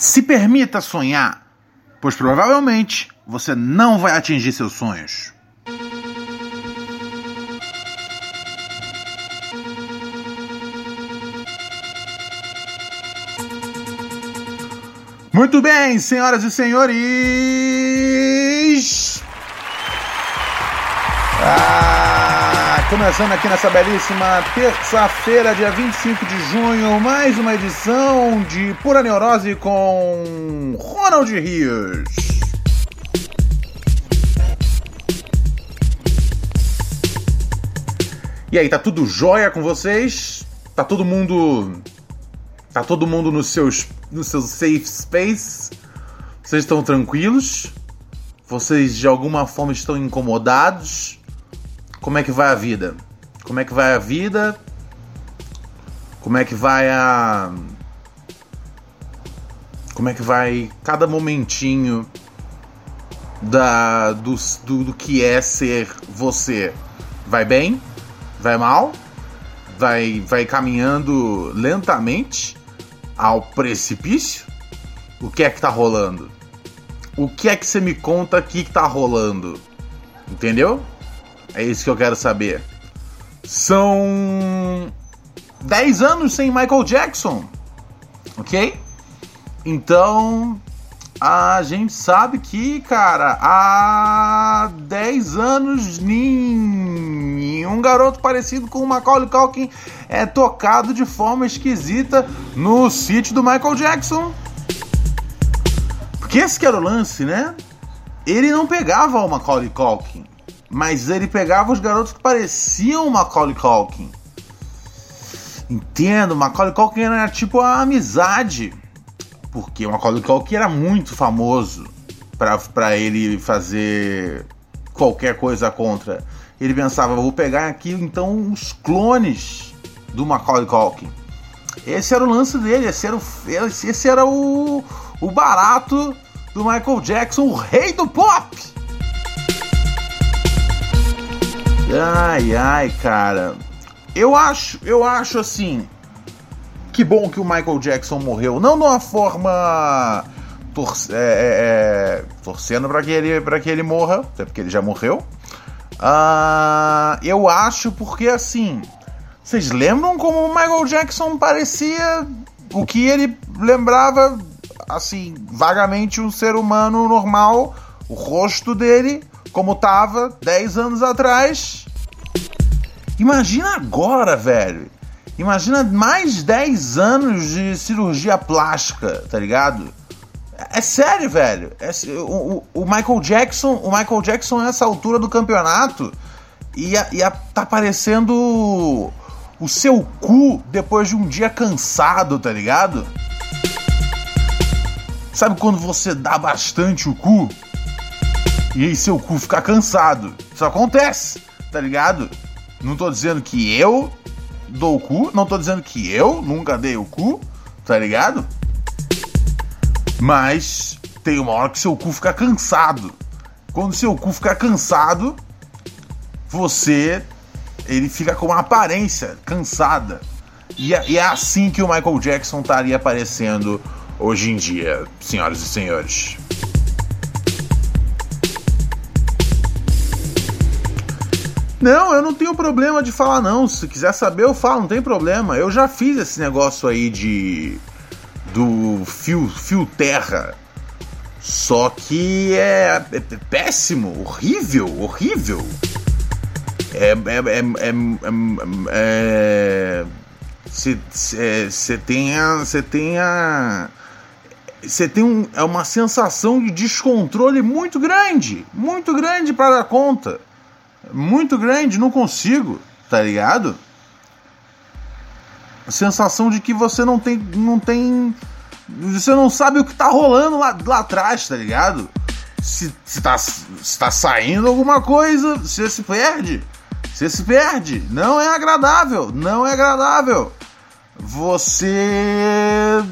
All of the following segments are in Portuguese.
Se permita sonhar, pois provavelmente você não vai atingir seus sonhos. Muito bem, senhoras e senhores. Ah, começando aqui nessa belíssima terça-feira, dia 25 de junho, mais uma edição de Pura Neurose com Ronald Rios. E aí, tá tudo jóia com vocês? Tá todo mundo. Tá todo mundo nos seus, no seu safe space? Vocês estão tranquilos? Vocês de alguma forma estão incomodados? Como é que vai a vida? Como é que vai a vida? Como é que vai a. Como é que vai cada momentinho da do, do, do que é ser você? Vai bem? Vai mal? Vai, vai caminhando lentamente ao precipício? O que é que tá rolando? O que é que você me conta aqui que tá rolando? Entendeu? É isso que eu quero saber. São 10 anos sem Michael Jackson, ok? Então a gente sabe que, cara, há 10 anos nenhum garoto parecido com o Macaulay Culkin é tocado de forma esquisita no sítio do Michael Jackson. Porque esse que era o lance, né? Ele não pegava o Macaulay Culkin, mas ele pegava os garotos que pareciam Macaulay Culkin. Entendo, Macaulay Culkin era tipo a amizade, porque Macaulay Culkin era muito famoso para ele fazer qualquer coisa contra. Ele pensava, vou pegar aqui então os clones do Macaulay Culkin. Esse era o lance dele, esse era o, esse era o, o barato do Michael Jackson, o rei do pop. Ai, ai, cara. Eu acho, eu acho assim. Que bom que o Michael Jackson morreu. Não de uma forma tor é, é, torcendo para que ele que ele morra, até porque ele já morreu. Uh, eu acho porque assim, vocês lembram como o Michael Jackson parecia o que ele lembrava assim vagamente um ser humano normal, o rosto dele como tava 10 anos atrás. Imagina agora, velho. Imagina mais 10 anos de cirurgia plástica, tá ligado? É sério, velho. É, o, o, Michael Jackson, o Michael Jackson nessa altura do campeonato ia, ia tá parecendo o seu cu depois de um dia cansado, tá ligado? Sabe quando você dá bastante o cu? E aí seu cu fica cansado. Isso acontece, tá ligado? Não tô dizendo que eu dou o cu, não tô dizendo que eu nunca dei o cu, tá ligado? Mas tem uma hora que seu cu fica cansado. Quando seu cu fica cansado, você ele fica com uma aparência cansada. E é, e é assim que o Michael Jackson estaria aparecendo hoje em dia, senhoras e senhores. Não, eu não tenho problema de falar não. Se quiser saber, eu falo, não tem problema. Eu já fiz esse negócio aí de do fio, fio terra. Só que é, é péssimo, horrível, horrível. É. É. É. Você é, tem a. Você tem a. Você tem um, é uma sensação de descontrole muito grande. Muito grande para dar conta. Muito grande, não consigo, tá ligado? A sensação de que você não tem. não tem Você não sabe o que tá rolando lá, lá atrás, tá ligado? Se, se, tá, se tá saindo alguma coisa, você se perde. Você se perde. Não é agradável. Não é agradável. Você.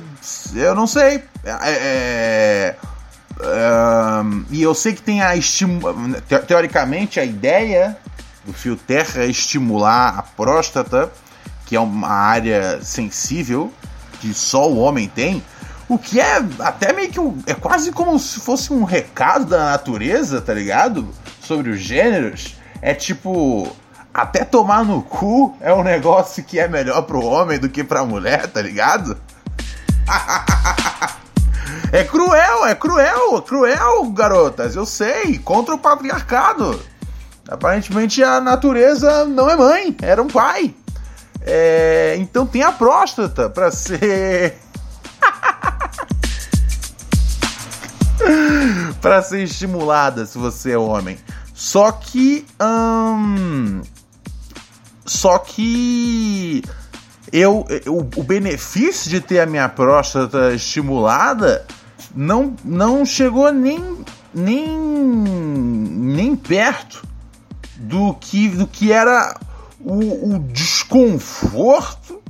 Eu não sei. É, é, é, e eu sei que tem a estimula. Teoricamente, a ideia do fio terra é estimular a próstata, que é uma área sensível que só o homem tem. O que é até meio que um, é quase como se fosse um recado da natureza, tá ligado? Sobre os gêneros. É tipo, até tomar no cu é um negócio que é melhor pro homem do que pra mulher, tá ligado? é cruel, é cruel, cruel, garotas, eu sei, contra o patriarcado. Aparentemente a natureza não é mãe, era um pai. É, então tem a próstata para ser para ser estimulada se você é homem. Só que. Hum, só que. Eu, eu, o benefício de ter a minha próstata estimulada não, não chegou nem, nem, nem perto do que, do que era o, o desconforto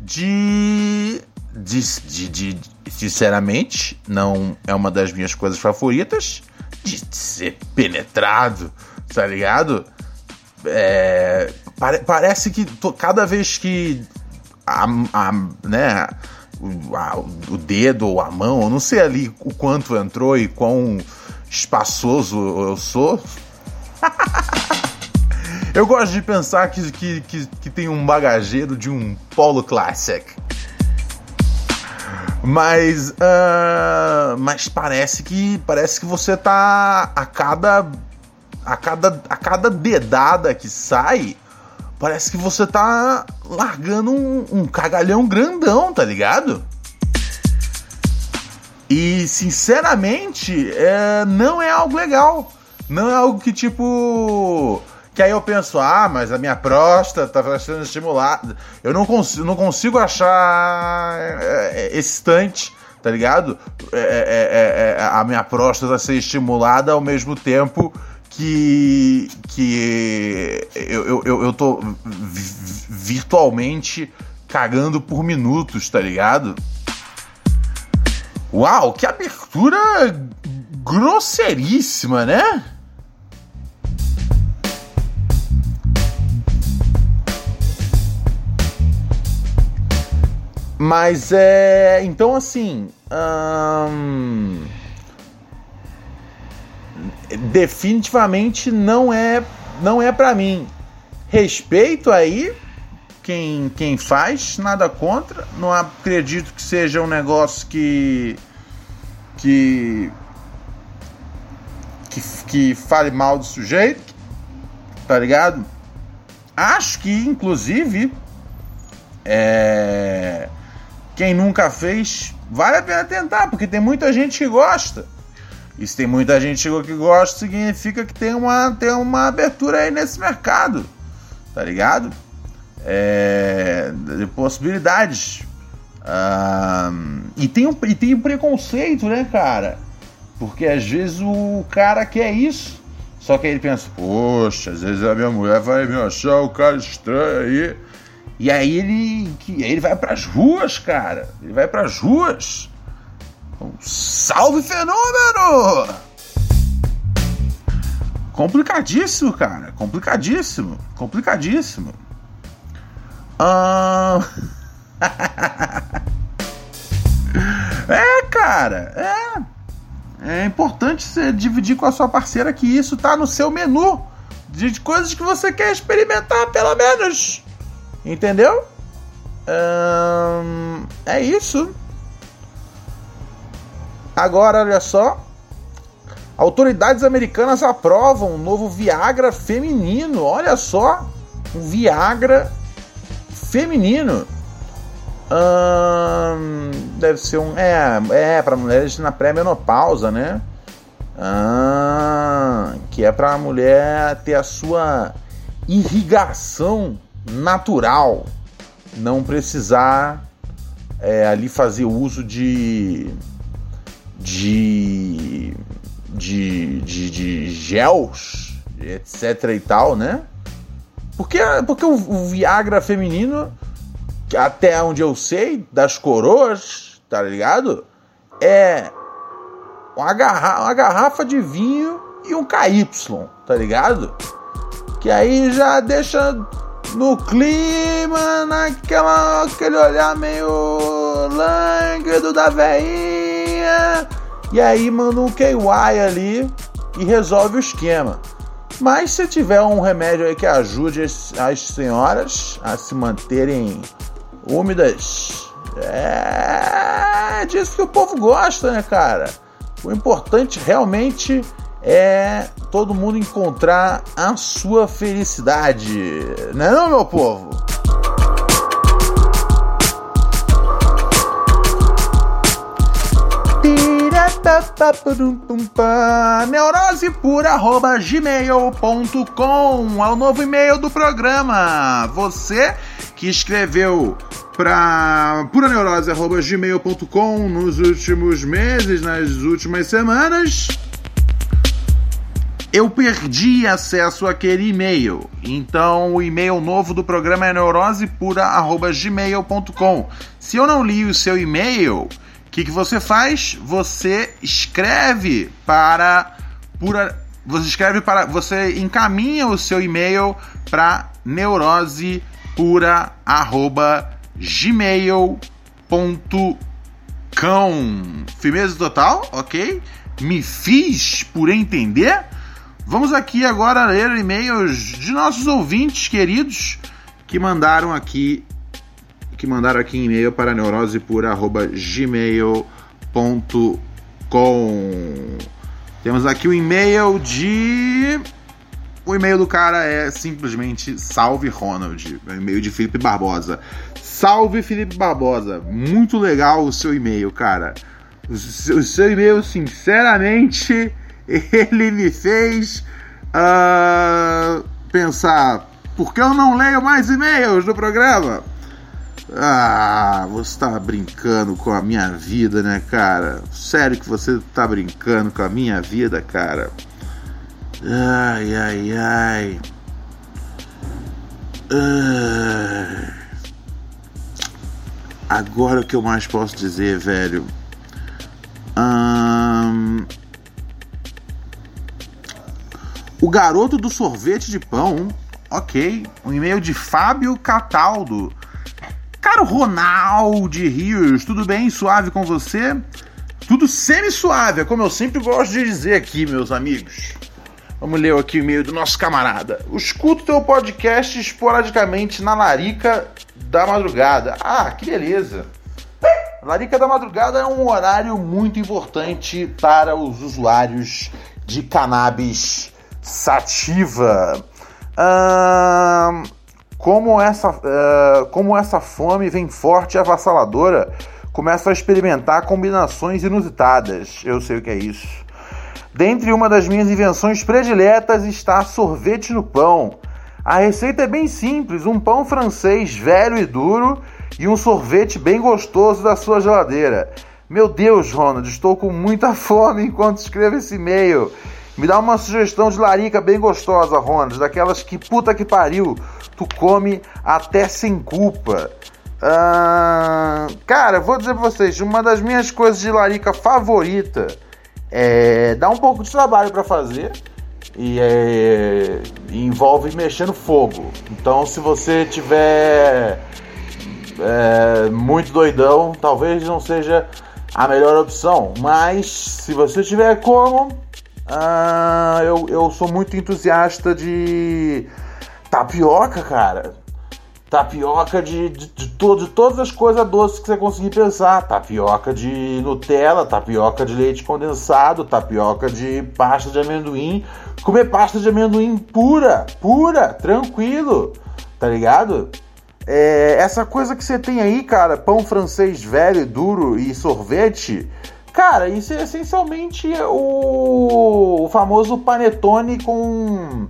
de, de, de, de, sinceramente, não é uma das minhas coisas favoritas de ser penetrado, tá ligado? É, pare, parece que cada vez que a, a, né, o, a, o dedo ou a mão, eu não sei ali o quanto entrou e quão espaçoso eu sou. eu gosto de pensar que, que, que, que tem um bagageiro de um Polo Classic. Mas, uh, mas parece que parece que você tá a cada a cada a cada dedada que sai, parece que você tá largando um, um cagalhão grandão, tá ligado? E sinceramente, é, não é algo legal. Não é algo que tipo que aí eu penso, ah, mas a minha próstata está sendo estimulada. Eu não consigo, não consigo achar é, é, excitante, tá ligado? É, é, é, é a minha próstata ser estimulada ao mesmo tempo que, que eu, eu, eu tô virtualmente cagando por minutos, tá ligado? Uau, que abertura grosseiríssima, né? Mas é. Então, assim. Hum, definitivamente não é não é para mim. Respeito aí quem, quem faz, nada contra. Não acredito que seja um negócio que. que. que, que fale mal do sujeito, tá ligado? Acho que, inclusive, é quem nunca fez, vale a pena tentar, porque tem muita gente que gosta. E se tem muita gente que gosta, significa que tem uma, tem uma abertura aí nesse mercado. Tá ligado? É, de possibilidades. e, tem um, e tem um preconceito, né, cara? Porque às vezes o cara quer isso. Só que aí ele pensa, poxa, às vezes a minha mulher vai me achar o cara estranho aí. E aí ele, que, aí ele vai para as ruas, cara. Ele vai para as ruas. Um salve fenômeno! Complicadíssimo, cara. Complicadíssimo. Complicadíssimo. Ah... é, cara. É. É importante você dividir com a sua parceira que isso tá no seu menu de coisas que você quer experimentar, pelo menos. Entendeu? É isso. Agora, olha só. Autoridades americanas aprovam um novo Viagra feminino. Olha só. Um Viagra feminino. Hum, deve ser um. É, é para mulheres na pré-menopausa, né? Que é para a mulher ter a sua irrigação natural, não precisar é, ali fazer uso de de, de, de, de gels, etc e tal, né? Porque, porque o, o Viagra feminino, até onde eu sei, das coroas, tá ligado? É uma garrafa, uma garrafa de vinho e um KY, tá ligado? Que aí já deixa no clima, naquela aquele olhar meio lânguido da veinha. E aí manda um KY ali e resolve o esquema. Mas se tiver um remédio aí que ajude as senhoras a se manterem úmidas, é disso que o povo gosta, né, cara? O importante realmente é todo mundo encontrar a sua felicidade, né, não, meu povo? Neurose gmail.com é o novo e-mail do programa. Você que escreveu para puraneurose.gmail.com nos últimos meses, nas últimas semanas, eu perdi acesso àquele e-mail. Então o e-mail novo do programa é neurosepura.gmail.com. Se eu não li o seu e-mail, o que, que você faz? Você escreve para pura. Você escreve para. Você encaminha o seu e-mail para neurosepura.gmail.com. Firmeza total, ok? Me fiz por entender? Vamos aqui agora ler e-mails de nossos ouvintes queridos que mandaram aqui que mandaram aqui e-mail para neurosepura@gmail.com. Temos aqui o e-mail de o e-mail do cara é simplesmente salve Ronald, é o e-mail de Felipe Barbosa. Salve Felipe Barbosa, muito legal o seu e-mail, cara. O seu e-mail, sinceramente, ele me fez uh, pensar: por que eu não leio mais e-mails do programa? Ah, você está brincando com a minha vida, né, cara? Sério que você está brincando com a minha vida, cara? Ai, ai, ai. ai. Agora o que eu mais posso dizer, velho? O garoto do sorvete de pão, ok. Um e-mail de Fábio Cataldo. Caro Ronaldo Rios, tudo bem? Suave com você? Tudo semi-suave, é como eu sempre gosto de dizer aqui, meus amigos. Vamos ler aqui o e-mail do nosso camarada. Eu escuto teu podcast esporadicamente na Larica da Madrugada. Ah, que beleza. Larica da Madrugada é um horário muito importante para os usuários de cannabis sativa. Ah, como, essa, uh, como essa fome vem forte e avassaladora, começa a experimentar combinações inusitadas. Eu sei o que é isso. Dentre uma das minhas invenções prediletas está sorvete no pão. A receita é bem simples: um pão francês velho e duro e um sorvete bem gostoso da sua geladeira. Meu Deus, Ronald, estou com muita fome enquanto escrevo esse e-mail. Me dá uma sugestão de larica bem gostosa, Ronald, daquelas que puta que pariu, tu come até sem culpa. Ah, cara, vou dizer pra vocês, uma das minhas coisas de larica favorita é dá um pouco de trabalho para fazer e é, envolve mexer no fogo. Então, se você tiver é, muito doidão, talvez não seja a melhor opção. Mas se você tiver como, ah, eu, eu sou muito entusiasta de tapioca, cara. Tapioca de, de, de, todo, de todas as coisas doces que você conseguir pensar. Tapioca de Nutella, tapioca de leite condensado, tapioca de pasta de amendoim. Comer pasta de amendoim pura, pura, tranquilo, tá ligado? É, essa coisa que você tem aí, cara, pão francês velho, duro e sorvete, Cara, isso é essencialmente o, famoso panetone com,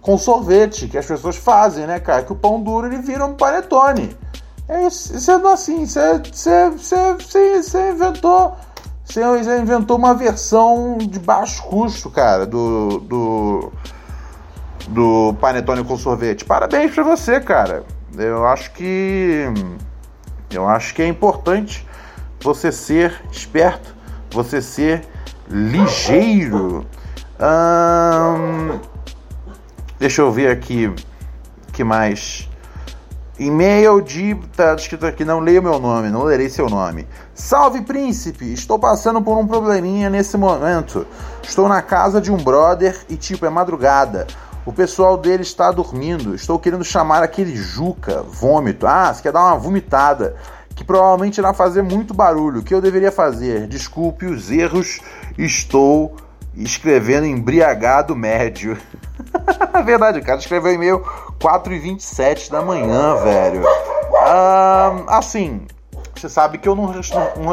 com sorvete que as pessoas fazem, né, cara? Que o pão duro ele vira um panetone. É isso, sendo assim, você inventou. Você inventou uma versão de baixo custo, cara, do. do. do panetone com sorvete. Parabéns pra você, cara. Eu acho que. Eu acho que é importante você ser esperto, você ser ligeiro. Hum, deixa eu ver aqui que mais. E-mail de. Tá escrito aqui, não leio meu nome, não lerei seu nome. Salve príncipe! Estou passando por um probleminha nesse momento. Estou na casa de um brother e, tipo, é madrugada. O pessoal dele está dormindo. Estou querendo chamar aquele Juca, vômito. Ah, você quer dar uma vomitada. Que provavelmente irá fazer muito barulho. O que eu deveria fazer? Desculpe os erros. Estou escrevendo embriagado médio. Verdade, o cara escreveu e-mail 4 e 27 da manhã, velho. Ah, assim, você sabe que eu não, não,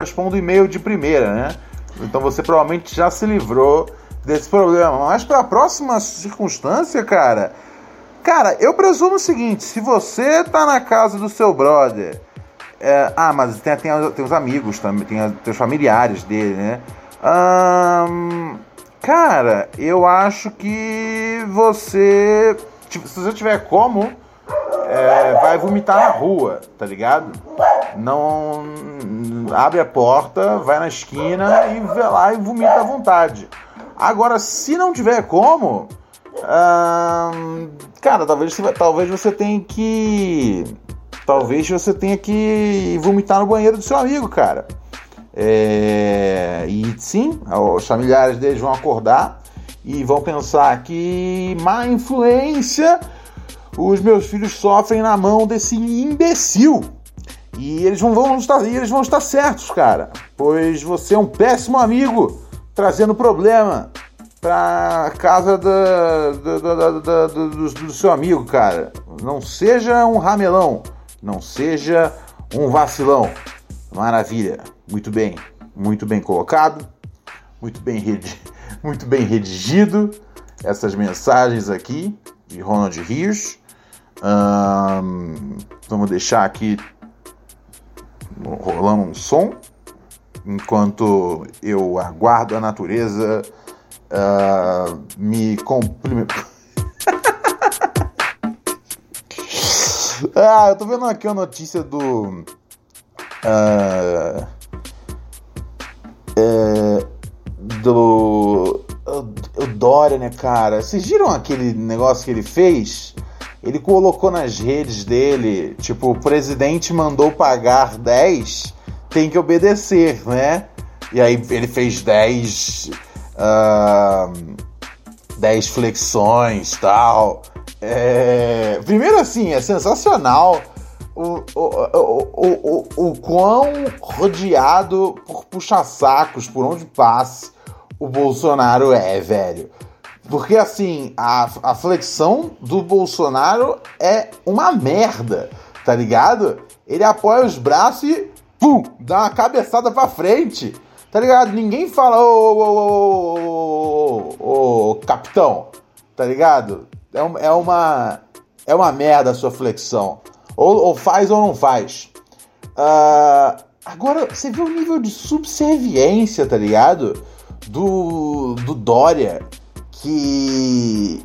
Respondo e-mail de primeira, né? Então você provavelmente já se livrou desse problema. Mas para a próxima circunstância, cara, cara, eu presumo o seguinte: se você tá na casa do seu brother, é, ah, mas tem, tem, tem os amigos também, tem, tem os familiares dele, né? Hum, cara, eu acho que você, se você tiver como, é, vai vomitar na rua, tá ligado? Não abre a porta, vai na esquina e vai lá e vomita à vontade. Agora, se não tiver como, hum, cara, talvez, talvez você tenha que. Talvez você tenha que vomitar no banheiro do seu amigo, cara. É, e sim, os familiares deles vão acordar e vão pensar que má influência os meus filhos sofrem na mão desse imbecil. E eles vão, estar, eles vão estar certos, cara. Pois você é um péssimo amigo, trazendo problema pra casa da, da, da, do, do seu amigo, cara. Não seja um ramelão, não seja um vacilão. Maravilha, muito bem, muito bem colocado, muito bem, redi muito bem redigido essas mensagens aqui de Ronald Hirsch. Um, vamos deixar aqui rolando um som enquanto eu aguardo a natureza uh, me cumprimentar. ah, eu tô vendo aqui a notícia do. Uh, é, do. O Dória, né, cara? Vocês viram aquele negócio que ele fez? Ele colocou nas redes dele, tipo, o presidente mandou pagar 10, tem que obedecer, né? E aí ele fez 10, uh, 10 flexões tal. É... Primeiro assim, é sensacional o, o, o, o, o, quão rodeado por puxa-sacos por onde passa o Bolsonaro é, velho. Porque assim, a, a flexão do Bolsonaro é uma merda, tá ligado? Ele apoia os braços e pum, dá uma cabeçada pra frente. Tá ligado? Ninguém fala, ô, ô, ô, ô, capitão, tá ligado? É, é, uma. É uma merda a sua flexão. Ou, ou faz ou não faz. Uh, agora, você vê o nível de subserviência, tá ligado? Do, do Dória que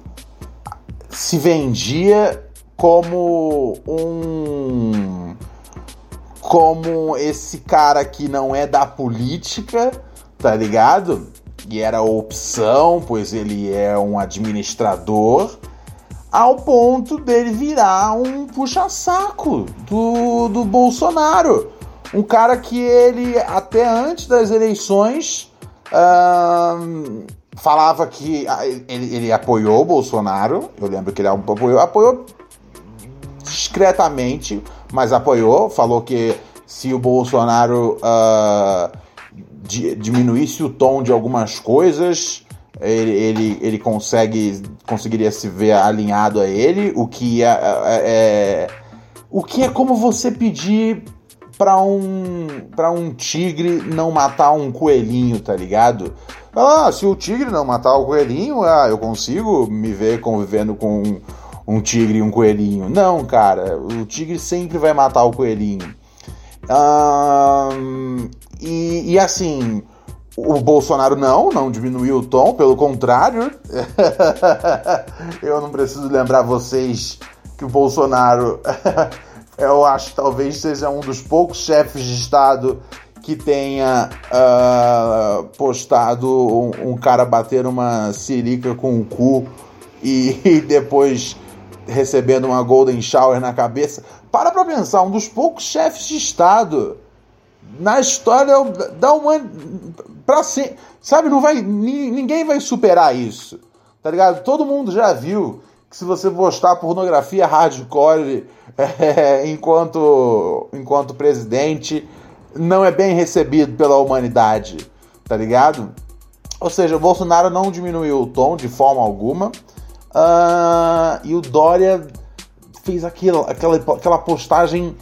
se vendia como um como esse cara que não é da política, tá ligado? E era opção, pois ele é um administrador, ao ponto dele virar um puxa-saco do, do Bolsonaro. Um cara que ele, até antes das eleições, falava que ah, ele, ele apoiou o Bolsonaro. Eu lembro que ele apoiou, apoiou discretamente, mas apoiou, falou que se o Bolsonaro uh, diminuísse o tom de algumas coisas, ele, ele, ele consegue conseguiria se ver alinhado a ele, o que é, é, é o que é como você pedir para um para um tigre não matar um coelhinho, tá ligado? Ah, se o tigre não matar o coelhinho, ah, eu consigo me ver convivendo com um, um tigre e um coelhinho. Não, cara, o tigre sempre vai matar o coelhinho. e, e assim, o Bolsonaro não, não diminuiu o tom, pelo contrário. eu não preciso lembrar vocês que o Bolsonaro, eu acho talvez seja um dos poucos chefes de Estado que tenha uh, postado um, um, cara bater uma sirica com o cu e, e, depois recebendo uma golden shower na cabeça. Para pra pensar, um dos poucos chefes de Estado na história da humanidade. Pra ser, sabe, não vai. Ninguém vai superar isso. Tá ligado? Todo mundo já viu que se você postar pornografia hardcore é, enquanto, enquanto presidente não é bem recebido pela humanidade, tá ligado? Ou seja, o Bolsonaro não diminuiu o tom de forma alguma. Uh, e o Dória fez aquilo, aquela, aquela postagem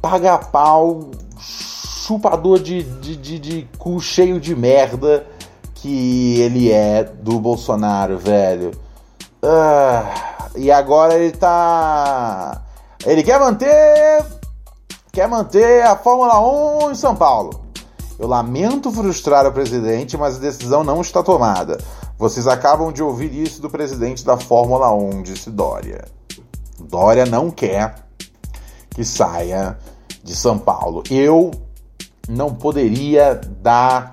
paga-pau, chupador de, de, de, de cu cheio de merda que ele é do Bolsonaro, velho. Uh, e agora ele tá. Ele quer manter quer manter a Fórmula 1 em São Paulo. Eu lamento frustrar o presidente, mas a decisão não está tomada. Vocês acabam de ouvir isso do presidente da Fórmula 1, disse Dória. Dória não quer que saia de São Paulo. Eu não poderia dar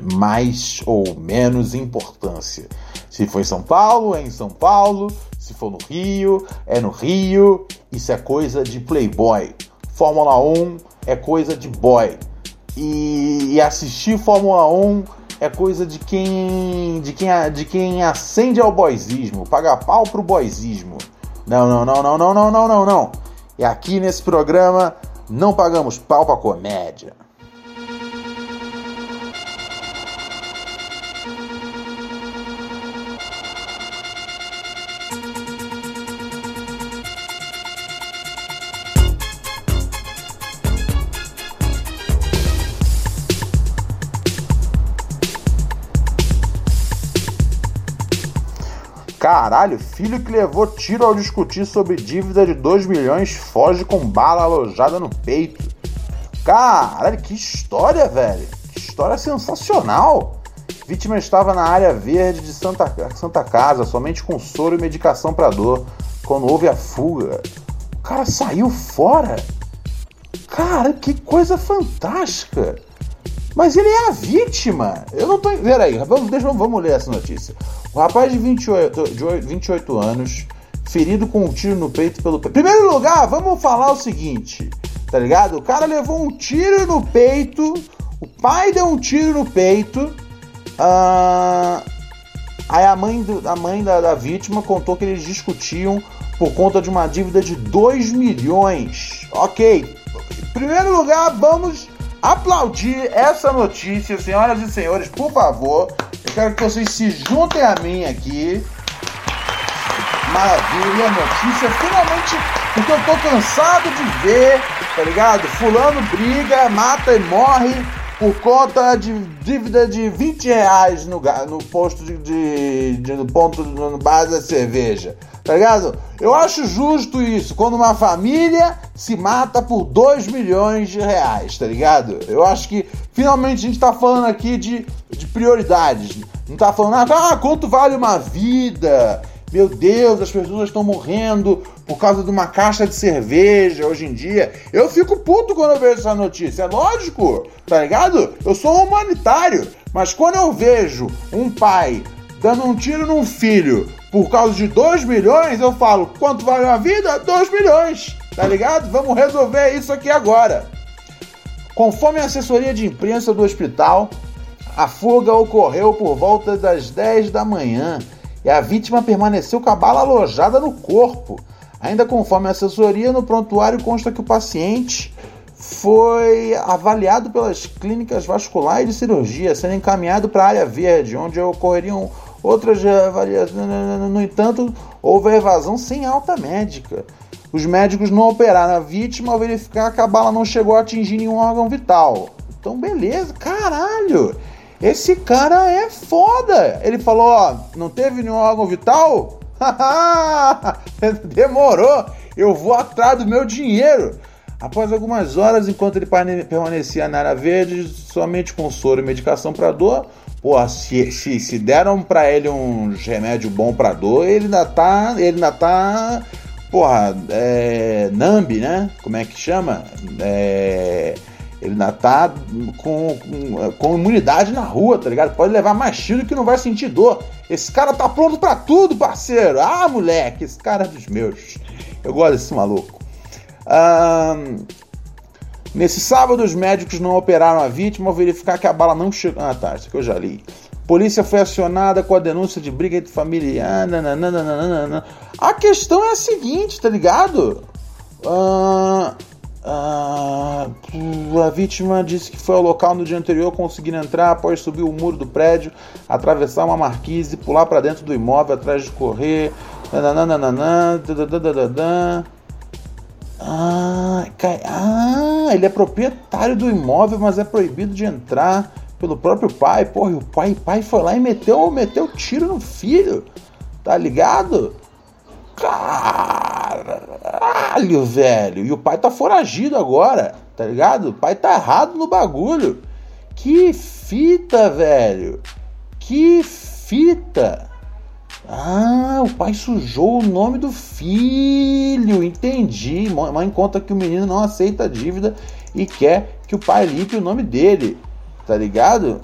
mais ou menos importância. Se foi São Paulo, é em São Paulo. Se for no Rio, é no Rio. Isso é coisa de playboy. Fórmula 1 é coisa de boy. E, e assistir Fórmula 1 é coisa de quem de quem de quem acende ao boyzismo, paga pau pro boyzismo. Não, não, não, não, não, não, não, não, não. E aqui nesse programa não pagamos pau pra comédia. Caralho, filho que levou tiro ao discutir sobre dívida de 2 milhões foge com bala alojada no peito. Caralho, que história, velho. Que história sensacional. Vítima estava na área verde de Santa, Santa Casa, somente com soro e medicação para dor. Quando houve a fuga, o cara saiu fora. Cara, que coisa fantástica. Mas ele é a vítima. Eu não tô. Peraí, vamos, deixa, vamos ler essa notícia. O rapaz de 28, de 28 anos, ferido com um tiro no peito pelo. Primeiro lugar, vamos falar o seguinte, tá ligado? O cara levou um tiro no peito, o pai deu um tiro no peito. Uh... Aí a mãe, do, a mãe da, da vítima contou que eles discutiam por conta de uma dívida de 2 milhões. Ok. Em primeiro lugar, vamos aplaudir essa notícia, senhoras e senhores, por favor. Quero que vocês se juntem a mim aqui. Maravilha, notícia. Finalmente, porque eu tô cansado de ver, tá ligado? Fulano briga, mata e morre por conta de dívida de 20 reais no, no posto de, de, de no ponto no bar da cerveja. Tá ligado? Eu acho justo isso, quando uma família se mata por 2 milhões de reais, tá ligado? Eu acho que finalmente a gente tá falando aqui de, de prioridades. Não tá falando, ah, quanto vale uma vida? Meu Deus, as pessoas estão morrendo por causa de uma caixa de cerveja hoje em dia. Eu fico puto quando eu vejo essa notícia. É lógico, tá ligado? Eu sou humanitário. Mas quando eu vejo um pai dando um tiro num filho por causa de 2 milhões, eu falo, quanto vale uma vida? 2 milhões, tá ligado? Vamos resolver isso aqui agora. Conforme a assessoria de imprensa do hospital, a fuga ocorreu por volta das 10 da manhã e a vítima permaneceu com a bala alojada no corpo. Ainda conforme a assessoria, no prontuário consta que o paciente foi avaliado pelas clínicas vasculares de cirurgia, sendo encaminhado para a área verde, onde ocorreriam outras avaliações. No entanto, houve a evasão sem alta médica. Os médicos não operaram a vítima ao verificar que a bala não chegou a atingir nenhum órgão vital. Então, beleza, caralho. Esse cara é foda. Ele falou: ó, não teve nenhum órgão vital? Demorou. Eu vou atrás do meu dinheiro. Após algumas horas, enquanto ele permanecia na área verde, somente com soro e medicação para dor, porra, se, se, se deram para ele um remédio bom para dor, ele ainda tá, ele ainda tá, porra, é, nambi, né? Como é que chama? É, ele ainda tá com, com, com, imunidade na rua, tá ligado? Pode levar mais tiro que não vai sentir dor. Esse cara tá pronto para tudo, parceiro. Ah, moleque, esse cara é dos meus. Eu gosto desse maluco. Nesse sábado, os médicos não operaram a vítima ao verificar que a bala não chegou. Ah, tá, isso aqui eu já li. Polícia foi acionada com a denúncia de briga entre familiar. Nananana. A questão é a seguinte, tá ligado? Uh, uh, a vítima disse que foi ao local no dia anterior conseguindo entrar após subir o muro do prédio, atravessar uma marquise, pular para dentro do imóvel atrás de correr. Nananana, ah, ah, ele é proprietário do imóvel, mas é proibido de entrar pelo próprio pai. Porra, e o pai, pai foi lá e meteu, meteu tiro no filho. Tá ligado? Caralho, velho. E o pai tá foragido agora, tá ligado? O pai tá errado no bagulho. Que fita, velho. Que fita. Ah, o pai sujou o nome do filho. Entendi. Mãe conta que o menino não aceita a dívida e quer que o pai limpe o nome dele. Tá ligado?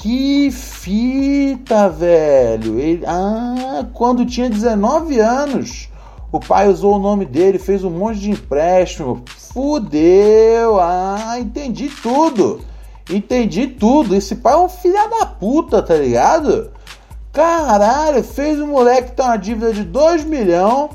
Que fita, velho. Ele, ah, quando tinha 19 anos, o pai usou o nome dele, fez um monte de empréstimo. Fudeu. Ah, entendi tudo. Entendi tudo. Esse pai é um filho da puta, tá ligado? Caralho, fez o moleque ter uma dívida de 2 milhões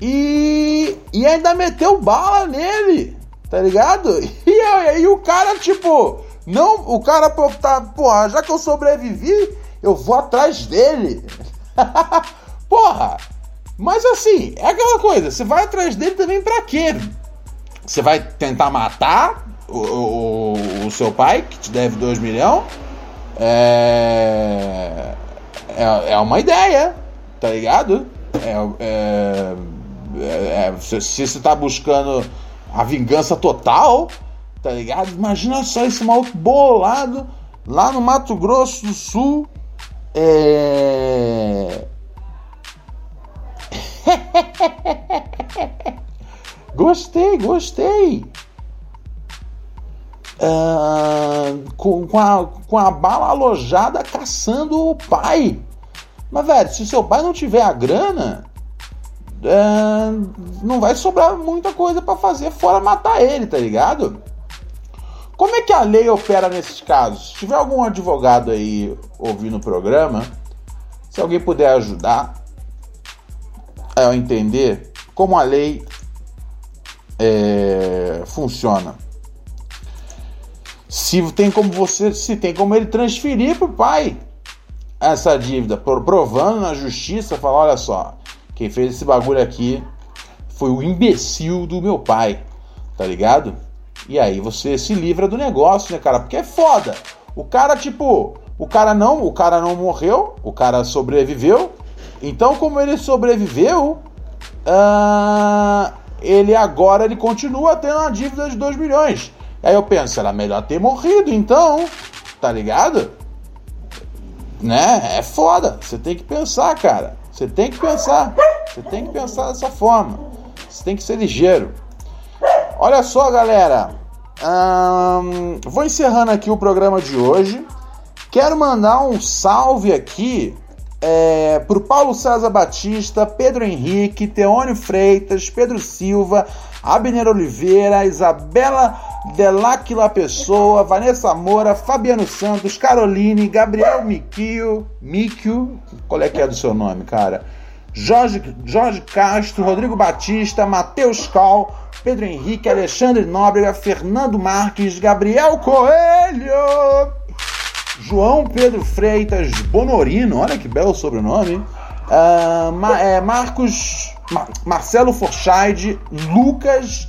e, e ainda meteu bala nele, tá ligado? E aí o cara, tipo, não, o cara tá, porra, já que eu sobrevivi, eu vou atrás dele. porra, mas assim, é aquela coisa, você vai atrás dele também pra quê? Você vai tentar matar o, o, o seu pai, que te deve 2 milhões? É é, é uma ideia, tá ligado? É, é, é, é se, se você tá buscando a vingança total, tá ligado? Imagina só esse maluco bolado lá no Mato Grosso do Sul. É. gostei, gostei. Uh, com, com, a, com a bala alojada caçando o pai. Mas, velho, se seu pai não tiver a grana, é, não vai sobrar muita coisa para fazer fora matar ele, tá ligado? Como é que a lei opera nesses casos? Se tiver algum advogado aí ouvindo o programa, se alguém puder ajudar a entender como a lei é, funciona. Se tem como você, se tem como ele transferir pro pai essa dívida, provando na justiça, falar, olha só, quem fez esse bagulho aqui foi o imbecil do meu pai, tá ligado? E aí você se livra do negócio, né, cara? Porque é foda. O cara, tipo, o cara não, o cara não morreu, o cara sobreviveu. Então, como ele sobreviveu, uh, ele agora ele continua tendo uma dívida de 2 milhões. Aí eu penso, era melhor ter morrido, então, tá ligado? né? É foda. Você tem que pensar, cara. Você tem que pensar. Você tem que pensar dessa forma. Você tem que ser ligeiro. Olha só, galera. Hum, vou encerrando aqui o programa de hoje. Quero mandar um salve aqui é, para o Paulo César Batista, Pedro Henrique, Teônio Freitas, Pedro Silva, Abner Oliveira, Isabela Delaquila Pessoa, Vanessa Moura, Fabiano Santos, Caroline, Gabriel Miquio, Miquio, qual é que é do seu nome, cara? Jorge, Jorge Castro, Rodrigo Batista, Matheus Cal, Pedro Henrique, Alexandre Nóbrega, Fernando Marques, Gabriel Coelho, João Pedro Freitas Bonorino, olha que belo sobrenome, uh, Ma é, Marcos Ma Marcelo Forscheid, Lucas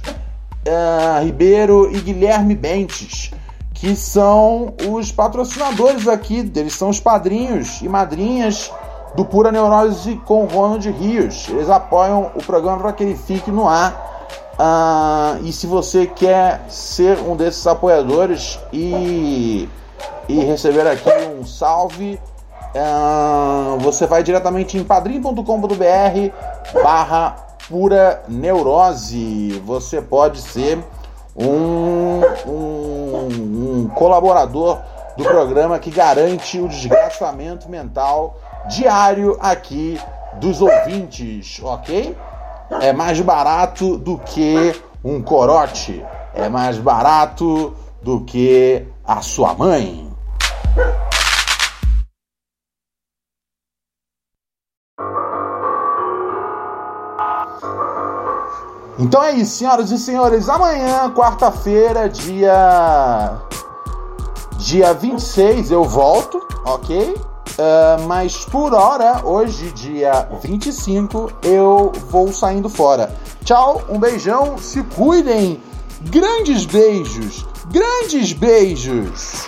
uh, Ribeiro e Guilherme Bentes, que são os patrocinadores aqui, eles são os padrinhos e madrinhas do Pura Neurose com Ronald Rios. Eles apoiam o programa para que ele fique no ar. Uh, e se você quer ser um desses apoiadores e, e receber aqui um salve, uh, você vai diretamente em padrim.com.br barra pura neurose. Você pode ser um, um, um colaborador do programa que garante o desgraçamento mental diário aqui dos ouvintes, ok? É mais barato do que um corote, é mais barato do que a sua mãe. Então é isso, senhoras e senhores. Amanhã, quarta-feira, dia. Dia 26, eu volto, ok? Uh, mas por hora, hoje, dia 25, eu vou saindo fora. Tchau, um beijão, se cuidem. Grandes beijos, grandes beijos.